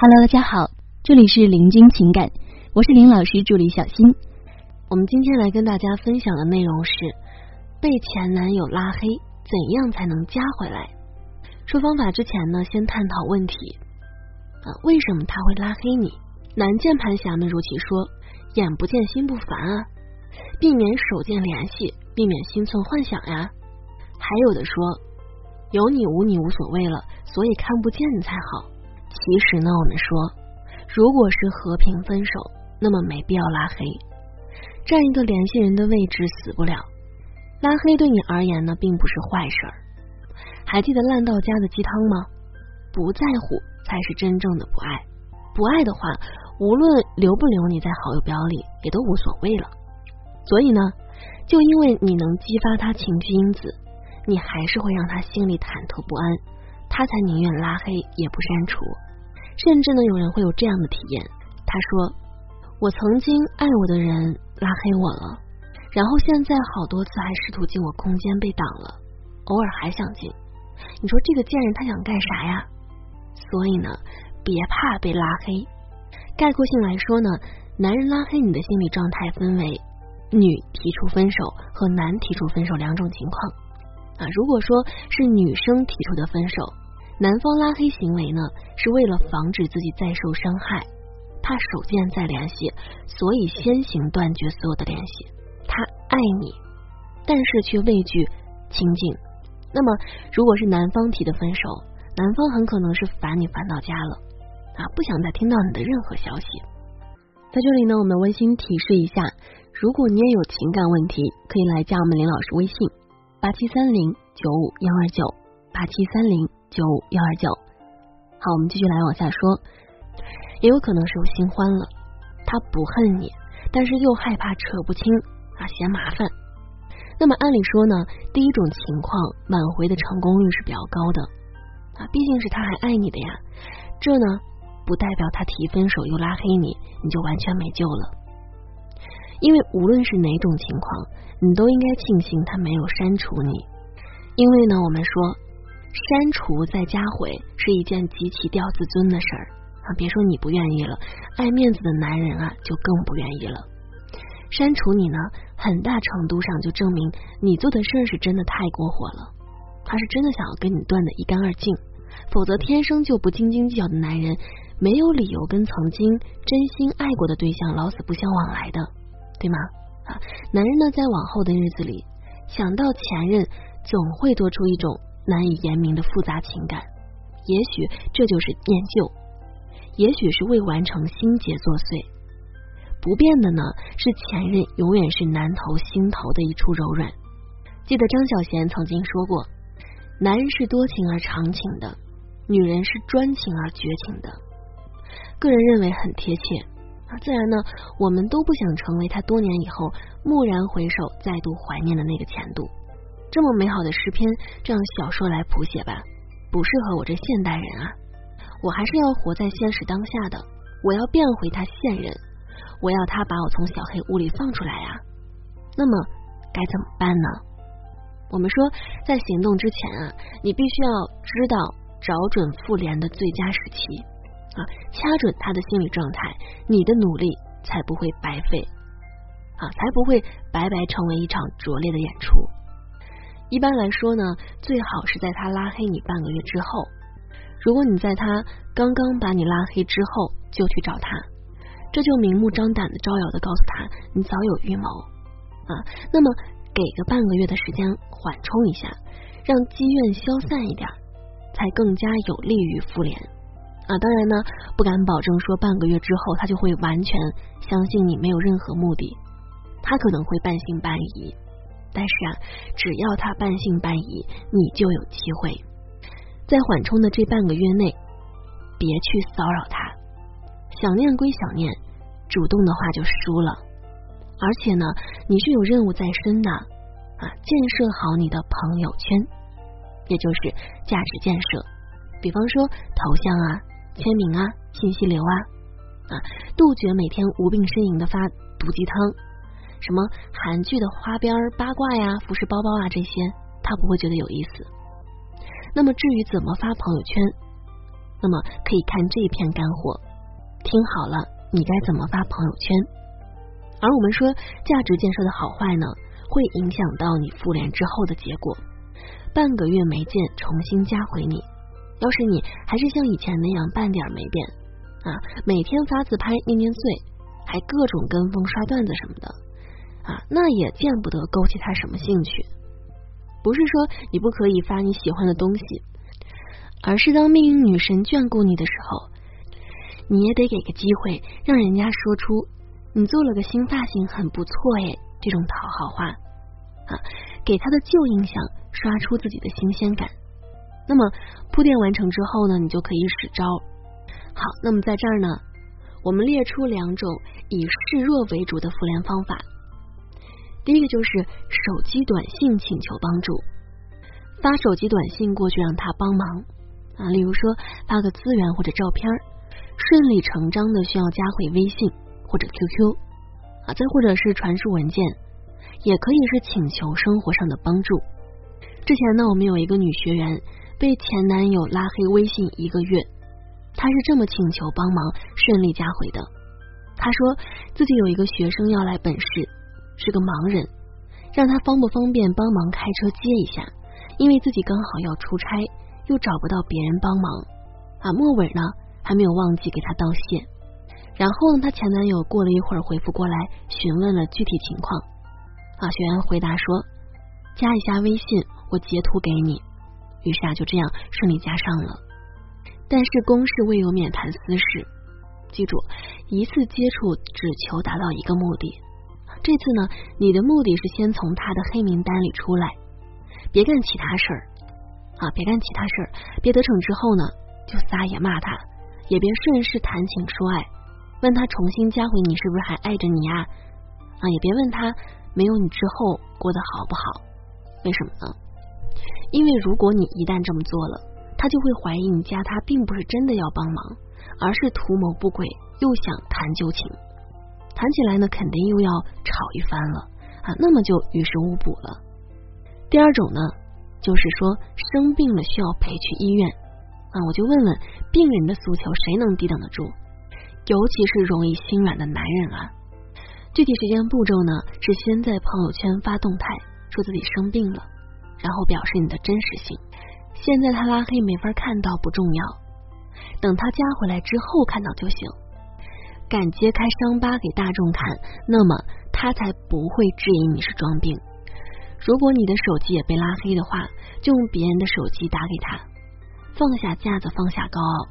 Hello，大家好，这里是林君情感，我是林老师助理小新。我们今天来跟大家分享的内容是被前男友拉黑，怎样才能加回来？说方法之前呢，先探讨问题啊，为什么他会拉黑你？男键盘侠们如其说，眼不见心不烦啊，避免手贱联系，避免心存幻想呀。还有的说，有你无你无所谓了，所以看不见才好。其实呢，我们说，如果是和平分手，那么没必要拉黑，占一个联系人的位置死不了。拉黑对你而言呢，并不是坏事儿。还记得烂到家的鸡汤吗？不在乎才是真正的不爱，不爱的话，无论留不留你在好友表里，也都无所谓了。所以呢，就因为你能激发他情绪因子，你还是会让他心里忐忑不安。他才宁愿拉黑也不删除，甚至呢，有人会有这样的体验。他说：“我曾经爱我的人拉黑我了，然后现在好多次还试图进我空间被挡了，偶尔还想进。你说这个贱人他想干啥呀？所以呢，别怕被拉黑。概括性来说呢，男人拉黑你的心理状态分为女提出分手和男提出分手两种情况。”啊，如果说是女生提出的分手，男方拉黑行为呢，是为了防止自己再受伤害，怕手贱再联系，所以先行断绝所有的联系。他爱你，但是却畏惧亲近。那么，如果是男方提的分手，男方很可能是烦你烦到家了啊，不想再听到你的任何消息。在这里呢，我们温馨提示一下，如果你也有情感问题，可以来加我们林老师微信。八七三零九五幺二九，八七三零九五幺二九。好，我们继续来往下说。也有可能是有新欢了，他不恨你，但是又害怕扯不清啊，嫌麻烦。那么按理说呢，第一种情况挽回的成功率是比较高的啊，毕竟是他还爱你的呀。这呢，不代表他提分手又拉黑你，你就完全没救了。因为无论是哪种情况，你都应该庆幸他没有删除你。因为呢，我们说删除再加回是一件极其掉自尊的事儿啊！别说你不愿意了，爱面子的男人啊就更不愿意了。删除你呢，很大程度上就证明你做的事儿是真的太过火了，他是真的想要跟你断的一干二净。否则，天生就不斤斤计较的男人，没有理由跟曾经真心爱过的对象老死不相往来的。对吗？啊，男人呢，在往后的日子里，想到前任，总会多出一种难以言明的复杂情感。也许这就是念旧，也许是未完成心结作祟。不变的呢，是前任永远是男头心头的一处柔软。记得张小娴曾经说过：“男人是多情而长情的，女人是专情而绝情的。”个人认为很贴切。啊，自然呢，我们都不想成为他多年以后蓦然回首、再度怀念的那个前度。这么美好的诗篇，这样小说来谱写吧，不适合我这现代人啊！我还是要活在现实当下的，我要变回他现任，我要他把我从小黑屋里放出来呀。那么该怎么办呢？我们说，在行动之前啊，你必须要知道找准复联的最佳时期。啊，掐准他的心理状态，你的努力才不会白费啊，才不会白白成为一场拙劣的演出。一般来说呢，最好是在他拉黑你半个月之后。如果你在他刚刚把你拉黑之后就去找他，这就明目张胆的招摇的告诉他你早有预谋啊。那么给个半个月的时间缓冲一下，让积怨消散一点，才更加有利于复联。啊，当然呢，不敢保证说半个月之后他就会完全相信你没有任何目的，他可能会半信半疑。但是啊，只要他半信半疑，你就有机会在缓冲的这半个月内，别去骚扰他。想念归想念，主动的话就输了。而且呢，你是有任务在身的啊，建设好你的朋友圈，也就是价值建设。比方说头像啊。签名啊，信息流啊，啊，杜绝每天无病呻吟的发毒鸡汤，什么韩剧的花边八卦呀、服饰包包啊这些，他不会觉得有意思。那么至于怎么发朋友圈，那么可以看这篇干货。听好了，你该怎么发朋友圈？而我们说价值建设的好坏呢，会影响到你复联之后的结果。半个月没见，重新加回你。要是你还是像以前那样半点没变啊，每天发自拍念念碎，还各种跟风刷段子什么的啊，那也见不得勾起他什么兴趣。不是说你不可以发你喜欢的东西，而是当命运女神眷顾你的时候，你也得给个机会，让人家说出你做了个新发型很不错诶这种讨好话啊，给他的旧印象刷出自己的新鲜感。那么铺垫完成之后呢，你就可以使招。好，那么在这儿呢，我们列出两种以示弱为主的复联方法。第一个就是手机短信请求帮助，发手机短信过去让他帮忙啊，例如说发个资源或者照片，顺理成章的需要加回微信或者 QQ 啊，再或者是传输文件，也可以是请求生活上的帮助。之前呢，我们有一个女学员被前男友拉黑微信一个月，她是这么请求帮忙顺利加回的。她说自己有一个学生要来本市。是个盲人，让他方不方便帮忙开车接一下？因为自己刚好要出差，又找不到别人帮忙啊。末尾呢，还没有忘记给他道谢。然后呢，她前男友过了一会儿回复过来，询问了具体情况啊。学员回答说：“加一下微信，我截图给你。”于是啊，就这样顺利加上了。但是公事未有免谈私事，记住，一次接触只求达到一个目的。这次呢，你的目的是先从他的黑名单里出来，别干其他事儿啊，别干其他事儿，别得逞之后呢，就撒野骂他，也别顺势谈情说爱，问他重新加回你是不是还爱着你呀？啊，也别问他没有你之后过得好不好？为什么呢？因为如果你一旦这么做了，他就会怀疑你加他并不是真的要帮忙，而是图谋不轨，又想谈旧情。谈起来呢，肯定又要吵一番了啊，那么就于事无补了。第二种呢，就是说生病了需要陪去医院啊，我就问问病人的诉求，谁能抵挡得住？尤其是容易心软的男人啊。具体时间步骤呢，是先在朋友圈发动态，说自己生病了，然后表示你的真实性。现在他拉黑没法看到不重要，等他加回来之后看到就行。敢揭开伤疤给大众看，那么他才不会质疑你是装病。如果你的手机也被拉黑的话，就用别人的手机打给他，放下架子，放下高傲，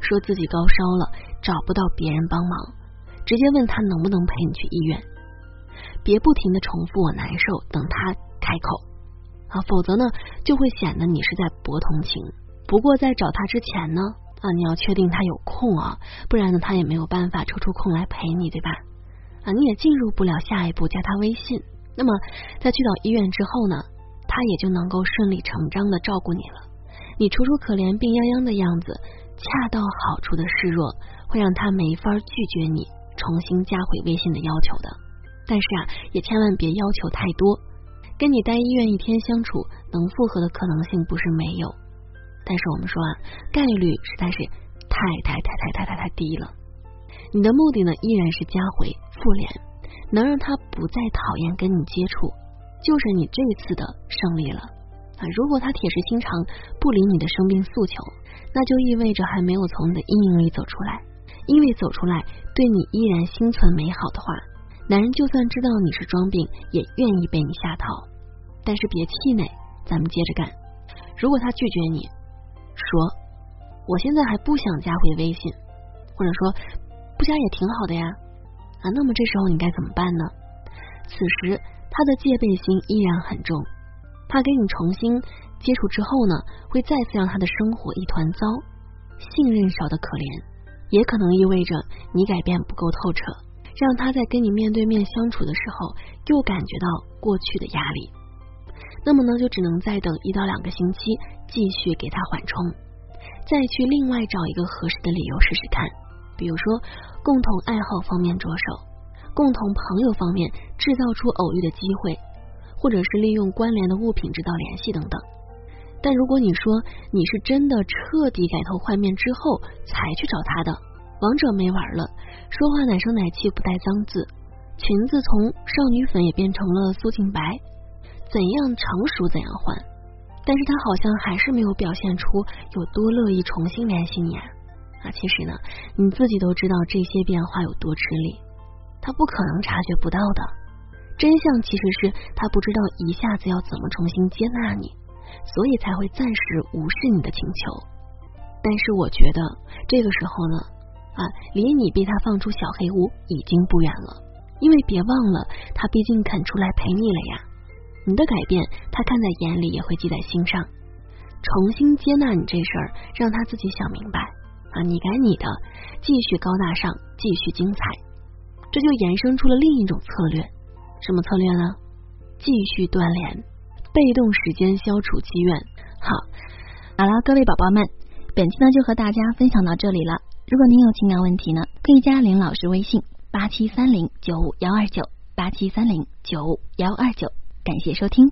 说自己高烧了，找不到别人帮忙，直接问他能不能陪你去医院。别不停的重复我难受，等他开口啊，否则呢就会显得你是在博同情。不过在找他之前呢。啊，你要确定他有空啊，不然呢，他也没有办法抽出空来陪你，对吧？啊，你也进入不了下一步加他微信。那么，在去到医院之后呢，他也就能够顺理成章的照顾你了。你楚楚可怜、病殃殃的样子，恰到好处的示弱，会让他没法拒绝你重新加回微信的要求的。但是啊，也千万别要求太多，跟你待医院一天相处，能复合的可能性不是没有。但是我们说啊，概率实在是太太太太太太太低了。你的目的呢，依然是加回复联，能让他不再讨厌跟你接触，就是你这次的胜利了啊！如果他铁石心肠不理你的生病诉求，那就意味着还没有从你的阴影里走出来。因为走出来对你依然心存美好的话，男人就算知道你是装病，也愿意被你下套。但是别气馁，咱们接着干。如果他拒绝你，说，我现在还不想加回微信，或者说不加也挺好的呀啊，那么这时候你该怎么办呢？此时他的戒备心依然很重，他跟你重新接触之后呢，会再次让他的生活一团糟，信任少的可怜，也可能意味着你改变不够透彻，让他在跟你面对面相处的时候又感觉到过去的压力。那么呢，就只能再等一到两个星期，继续给他缓冲，再去另外找一个合适的理由试试看。比如说，共同爱好方面着手，共同朋友方面制造出偶遇的机会，或者是利用关联的物品制造联系等等。但如果你说你是真的彻底改头换面之后才去找他的，王者没玩了，说话奶声奶气不带脏字，裙子从少女粉也变成了苏静白，怎样成熟怎样换。但是他好像还是没有表现出有多乐意重新联系你啊！啊，其实呢，你自己都知道这些变化有多吃力，他不可能察觉不到的。真相其实是他不知道一下子要怎么重新接纳你，所以才会暂时无视你的请求。但是我觉得这个时候呢，啊，离你被他放出小黑屋已经不远了，因为别忘了，他毕竟肯出来陪你了呀。你的改变，他看在眼里，也会记在心上。重新接纳你这事儿，让他自己想明白。啊，你改你的，继续高大上，继续精彩，这就衍生出了另一种策略。什么策略呢？继续锻炼，被动时间消除积怨。好，好了，各位宝宝们，本期呢就和大家分享到这里了。如果您有情感问题呢，可以加林老师微信：八七三零九五幺二九，八七三零九五幺二九。感谢收听。